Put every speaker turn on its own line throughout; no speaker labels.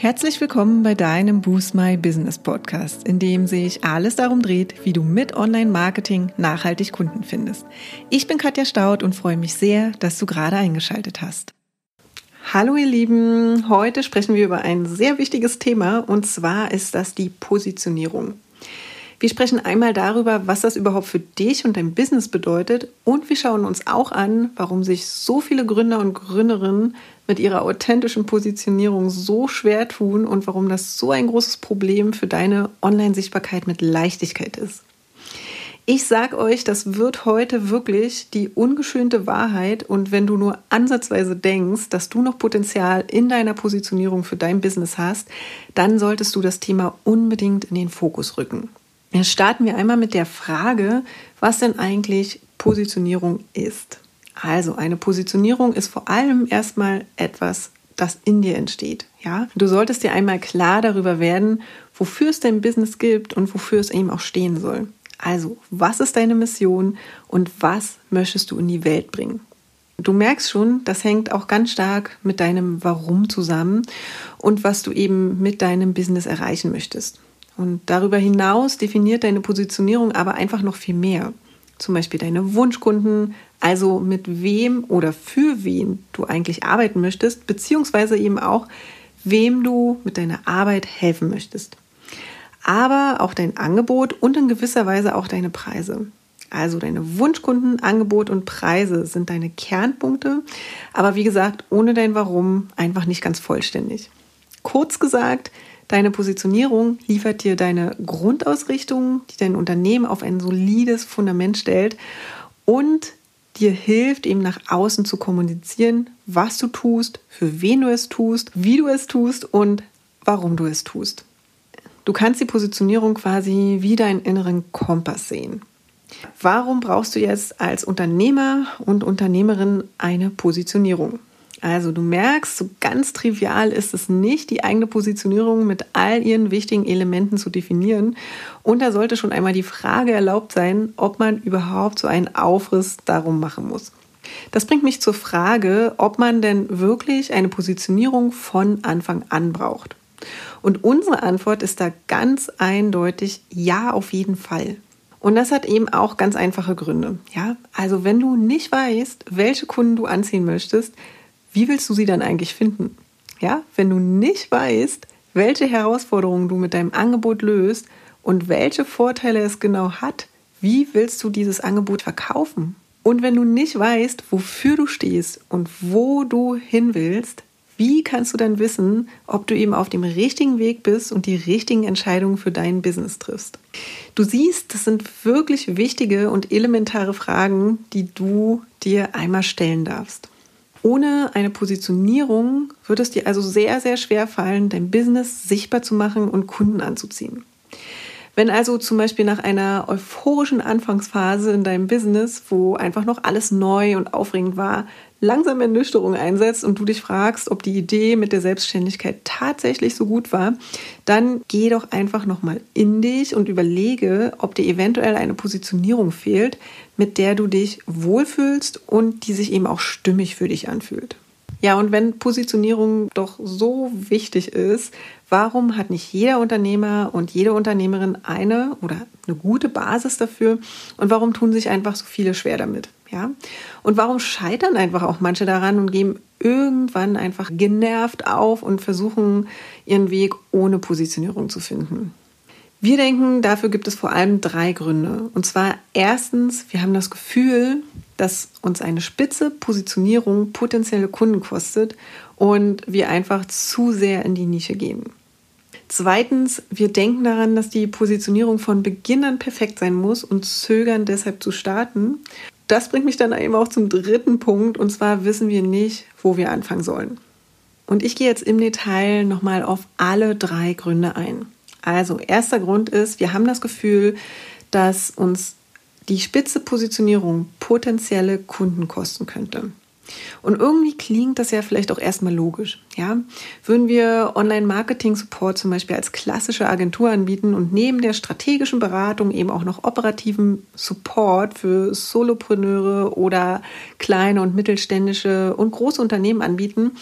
Herzlich willkommen bei deinem Boost My Business Podcast, in dem sich alles darum dreht, wie du mit Online-Marketing nachhaltig Kunden findest. Ich bin Katja Staud und freue mich sehr, dass du gerade eingeschaltet hast. Hallo ihr Lieben, heute sprechen wir über ein sehr wichtiges Thema und zwar ist das die Positionierung. Wir sprechen einmal darüber, was das überhaupt für dich und dein Business bedeutet und wir schauen uns auch an, warum sich so viele Gründer und Gründerinnen mit ihrer authentischen Positionierung so schwer tun und warum das so ein großes Problem für deine Online-Sichtbarkeit mit Leichtigkeit ist. Ich sag euch, das wird heute wirklich die ungeschönte Wahrheit und wenn du nur ansatzweise denkst, dass du noch Potenzial in deiner Positionierung für dein Business hast, dann solltest du das Thema unbedingt in den Fokus rücken. Jetzt starten wir einmal mit der Frage, was denn eigentlich Positionierung ist. Also eine Positionierung ist vor allem erstmal etwas, das in dir entsteht. Ja, du solltest dir einmal klar darüber werden, wofür es dein Business gibt und wofür es eben auch stehen soll. Also, was ist deine Mission und was möchtest du in die Welt bringen? Du merkst schon, das hängt auch ganz stark mit deinem Warum zusammen und was du eben mit deinem Business erreichen möchtest. Und darüber hinaus definiert deine Positionierung aber einfach noch viel mehr. Zum Beispiel deine Wunschkunden, also mit wem oder für wen du eigentlich arbeiten möchtest, beziehungsweise eben auch, wem du mit deiner Arbeit helfen möchtest. Aber auch dein Angebot und in gewisser Weise auch deine Preise. Also deine Wunschkunden, Angebot und Preise sind deine Kernpunkte, aber wie gesagt, ohne dein Warum einfach nicht ganz vollständig. Kurz gesagt, Deine Positionierung liefert dir deine Grundausrichtung, die dein Unternehmen auf ein solides Fundament stellt und dir hilft, eben nach außen zu kommunizieren, was du tust, für wen du es tust, wie du es tust und warum du es tust. Du kannst die Positionierung quasi wie deinen inneren Kompass sehen. Warum brauchst du jetzt als Unternehmer und Unternehmerin eine Positionierung? Also du merkst, so ganz trivial ist es nicht, die eigene Positionierung mit all ihren wichtigen Elementen zu definieren. Und da sollte schon einmal die Frage erlaubt sein, ob man überhaupt so einen Aufriss darum machen muss. Das bringt mich zur Frage, ob man denn wirklich eine Positionierung von Anfang an braucht. Und unsere Antwort ist da ganz eindeutig ja auf jeden Fall. Und das hat eben auch ganz einfache Gründe. Ja, also wenn du nicht weißt, welche Kunden du anziehen möchtest, wie willst du sie dann eigentlich finden? Ja, wenn du nicht weißt, welche Herausforderungen du mit deinem Angebot löst und welche Vorteile es genau hat, wie willst du dieses Angebot verkaufen? Und wenn du nicht weißt, wofür du stehst und wo du hin willst, wie kannst du dann wissen, ob du eben auf dem richtigen Weg bist und die richtigen Entscheidungen für dein Business triffst? Du siehst, das sind wirklich wichtige und elementare Fragen, die du dir einmal stellen darfst. Ohne eine Positionierung wird es dir also sehr, sehr schwer fallen, dein Business sichtbar zu machen und Kunden anzuziehen. Wenn also zum Beispiel nach einer euphorischen Anfangsphase in deinem Business, wo einfach noch alles neu und aufregend war, langsam Ernüchterung einsetzt und du dich fragst, ob die Idee mit der Selbstständigkeit tatsächlich so gut war, dann geh doch einfach nochmal in dich und überlege, ob dir eventuell eine Positionierung fehlt, mit der du dich wohlfühlst und die sich eben auch stimmig für dich anfühlt. Ja, und wenn Positionierung doch so wichtig ist, warum hat nicht jeder Unternehmer und jede Unternehmerin eine oder eine gute Basis dafür und warum tun sich einfach so viele schwer damit? Ja? Und warum scheitern einfach auch manche daran und geben irgendwann einfach genervt auf und versuchen ihren Weg ohne Positionierung zu finden? Wir denken, dafür gibt es vor allem drei Gründe. Und zwar erstens, wir haben das Gefühl, dass uns eine spitze Positionierung potenzielle Kunden kostet und wir einfach zu sehr in die Nische gehen. Zweitens, wir denken daran, dass die Positionierung von Beginn an perfekt sein muss und zögern deshalb zu starten. Das bringt mich dann eben auch zum dritten Punkt und zwar wissen wir nicht, wo wir anfangen sollen. Und ich gehe jetzt im Detail nochmal auf alle drei Gründe ein. Also, erster Grund ist, wir haben das Gefühl, dass uns die spitze Positionierung potenzielle Kunden kosten könnte. Und irgendwie klingt das ja vielleicht auch erstmal logisch. Ja? Würden wir Online-Marketing-Support zum Beispiel als klassische Agentur anbieten und neben der strategischen Beratung eben auch noch operativen Support für Solopreneure oder kleine und mittelständische und große Unternehmen anbieten,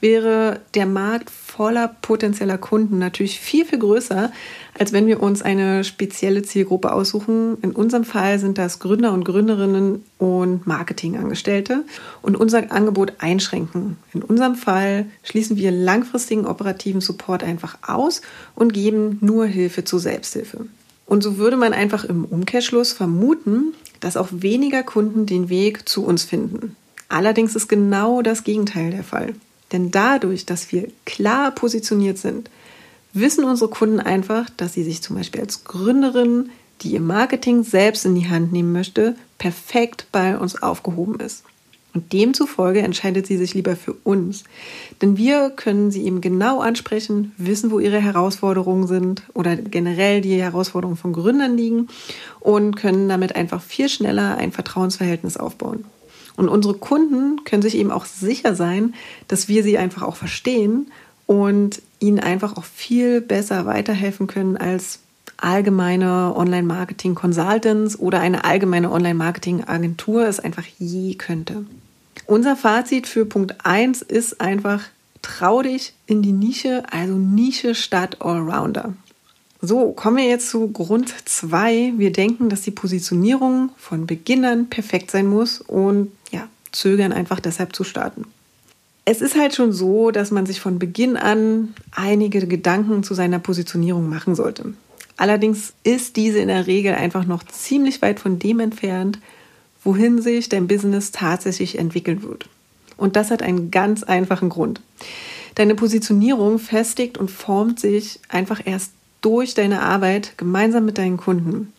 wäre der Markt voller potenzieller Kunden natürlich viel, viel größer, als wenn wir uns eine spezielle Zielgruppe aussuchen. In unserem Fall sind das Gründer und Gründerinnen und Marketingangestellte und unser Angebot einschränken. In unserem Fall schließen wir langfristigen operativen Support einfach aus und geben nur Hilfe zur Selbsthilfe. Und so würde man einfach im Umkehrschluss vermuten, dass auch weniger Kunden den Weg zu uns finden. Allerdings ist genau das Gegenteil der Fall. Denn dadurch, dass wir klar positioniert sind, wissen unsere Kunden einfach, dass sie sich zum Beispiel als Gründerin, die ihr Marketing selbst in die Hand nehmen möchte, perfekt bei uns aufgehoben ist. Und demzufolge entscheidet sie sich lieber für uns. Denn wir können sie eben genau ansprechen, wissen, wo ihre Herausforderungen sind oder generell die Herausforderungen von Gründern liegen und können damit einfach viel schneller ein Vertrauensverhältnis aufbauen. Und unsere Kunden können sich eben auch sicher sein, dass wir sie einfach auch verstehen und ihnen einfach auch viel besser weiterhelfen können als allgemeine Online-Marketing-Consultants oder eine allgemeine Online-Marketing-Agentur es einfach je könnte. Unser Fazit für Punkt 1 ist einfach, trau dich in die Nische, also Nische statt Allrounder. So, kommen wir jetzt zu Grund 2. Wir denken, dass die Positionierung von Beginnern perfekt sein muss und ja, zögern einfach deshalb zu starten. Es ist halt schon so, dass man sich von Beginn an einige Gedanken zu seiner Positionierung machen sollte. Allerdings ist diese in der Regel einfach noch ziemlich weit von dem entfernt, wohin sich dein Business tatsächlich entwickeln wird. Und das hat einen ganz einfachen Grund. Deine Positionierung festigt und formt sich einfach erst durch deine Arbeit gemeinsam mit deinen Kunden.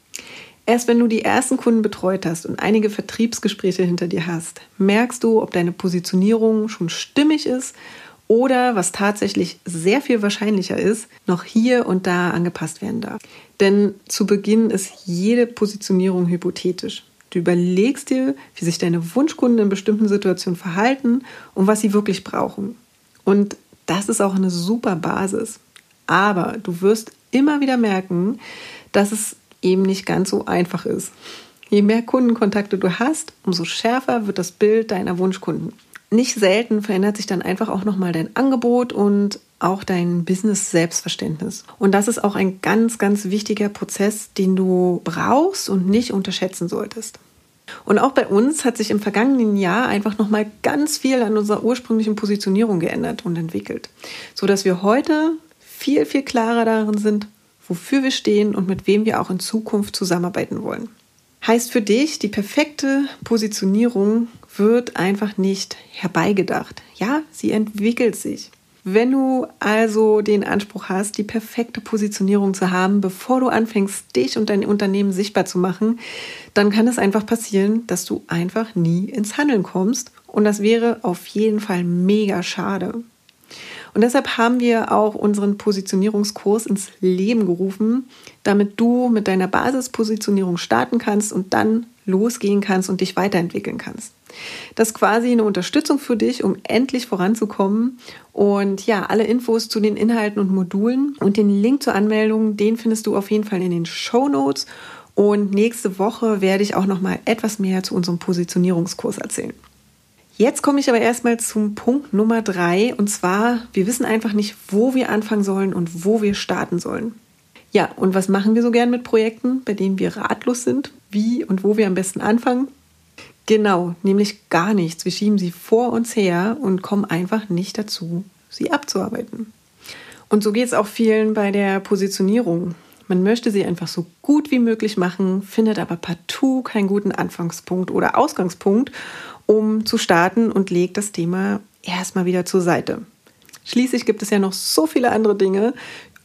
Erst wenn du die ersten Kunden betreut hast und einige Vertriebsgespräche hinter dir hast, merkst du, ob deine Positionierung schon stimmig ist oder, was tatsächlich sehr viel wahrscheinlicher ist, noch hier und da angepasst werden darf. Denn zu Beginn ist jede Positionierung hypothetisch. Du überlegst dir, wie sich deine Wunschkunden in bestimmten Situationen verhalten und was sie wirklich brauchen. Und das ist auch eine super Basis. Aber du wirst immer wieder merken, dass es eben nicht ganz so einfach ist. Je mehr Kundenkontakte du hast, umso schärfer wird das Bild deiner Wunschkunden. Nicht selten verändert sich dann einfach auch nochmal dein Angebot und auch dein Business-Selbstverständnis. Und das ist auch ein ganz, ganz wichtiger Prozess, den du brauchst und nicht unterschätzen solltest. Und auch bei uns hat sich im vergangenen Jahr einfach nochmal ganz viel an unserer ursprünglichen Positionierung geändert und entwickelt, so dass wir heute viel, viel klarer darin sind, wofür wir stehen und mit wem wir auch in Zukunft zusammenarbeiten wollen. Heißt für dich, die perfekte Positionierung wird einfach nicht herbeigedacht. Ja, sie entwickelt sich. Wenn du also den Anspruch hast, die perfekte Positionierung zu haben, bevor du anfängst, dich und dein Unternehmen sichtbar zu machen, dann kann es einfach passieren, dass du einfach nie ins Handeln kommst. Und das wäre auf jeden Fall mega schade. Und deshalb haben wir auch unseren Positionierungskurs ins Leben gerufen, damit du mit deiner Basispositionierung starten kannst und dann losgehen kannst und dich weiterentwickeln kannst. Das ist quasi eine Unterstützung für dich, um endlich voranzukommen. Und ja, alle Infos zu den Inhalten und Modulen und den Link zur Anmeldung, den findest du auf jeden Fall in den Show Notes. Und nächste Woche werde ich auch noch mal etwas mehr zu unserem Positionierungskurs erzählen. Jetzt komme ich aber erstmal zum Punkt Nummer drei und zwar, wir wissen einfach nicht, wo wir anfangen sollen und wo wir starten sollen. Ja, und was machen wir so gern mit Projekten, bei denen wir ratlos sind, wie und wo wir am besten anfangen? Genau, nämlich gar nichts. Wir schieben sie vor uns her und kommen einfach nicht dazu, sie abzuarbeiten. Und so geht es auch vielen bei der Positionierung. Man möchte sie einfach so gut wie möglich machen, findet aber partout keinen guten Anfangspunkt oder Ausgangspunkt um zu starten und legt das Thema erstmal wieder zur Seite. Schließlich gibt es ja noch so viele andere Dinge,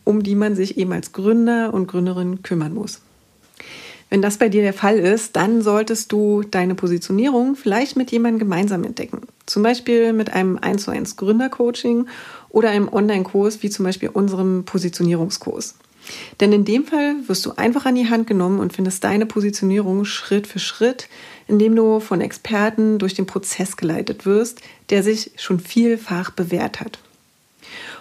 um die man sich eben als Gründer und Gründerin kümmern muss. Wenn das bei dir der Fall ist, dann solltest du deine Positionierung vielleicht mit jemandem gemeinsam entdecken. Zum Beispiel mit einem 1 zu 1 Gründercoaching oder einem Online-Kurs wie zum Beispiel unserem Positionierungskurs. Denn in dem Fall wirst du einfach an die Hand genommen und findest deine Positionierung Schritt für Schritt, indem du von Experten durch den Prozess geleitet wirst, der sich schon vielfach bewährt hat.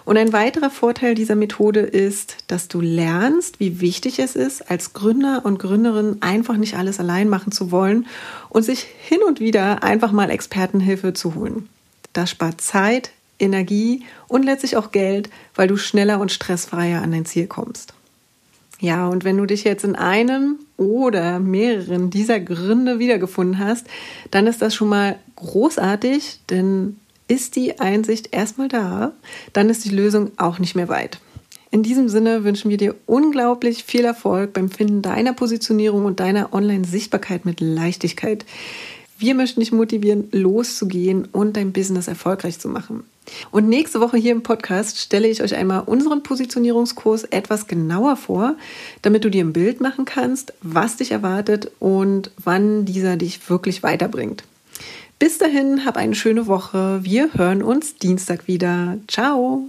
Und ein weiterer Vorteil dieser Methode ist, dass du lernst, wie wichtig es ist, als Gründer und Gründerin einfach nicht alles allein machen zu wollen und sich hin und wieder einfach mal Expertenhilfe zu holen. Das spart Zeit, Energie und letztlich auch Geld, weil du schneller und stressfreier an dein Ziel kommst. Ja, und wenn du dich jetzt in einem oder mehreren dieser Gründe wiedergefunden hast, dann ist das schon mal großartig, denn ist die Einsicht erstmal da, dann ist die Lösung auch nicht mehr weit. In diesem Sinne wünschen wir dir unglaublich viel Erfolg beim Finden deiner Positionierung und deiner Online-Sichtbarkeit mit Leichtigkeit. Wir möchten dich motivieren, loszugehen und dein Business erfolgreich zu machen. Und nächste Woche hier im Podcast stelle ich euch einmal unseren Positionierungskurs etwas genauer vor, damit du dir ein Bild machen kannst, was dich erwartet und wann dieser dich wirklich weiterbringt. Bis dahin, hab eine schöne Woche. Wir hören uns Dienstag wieder. Ciao.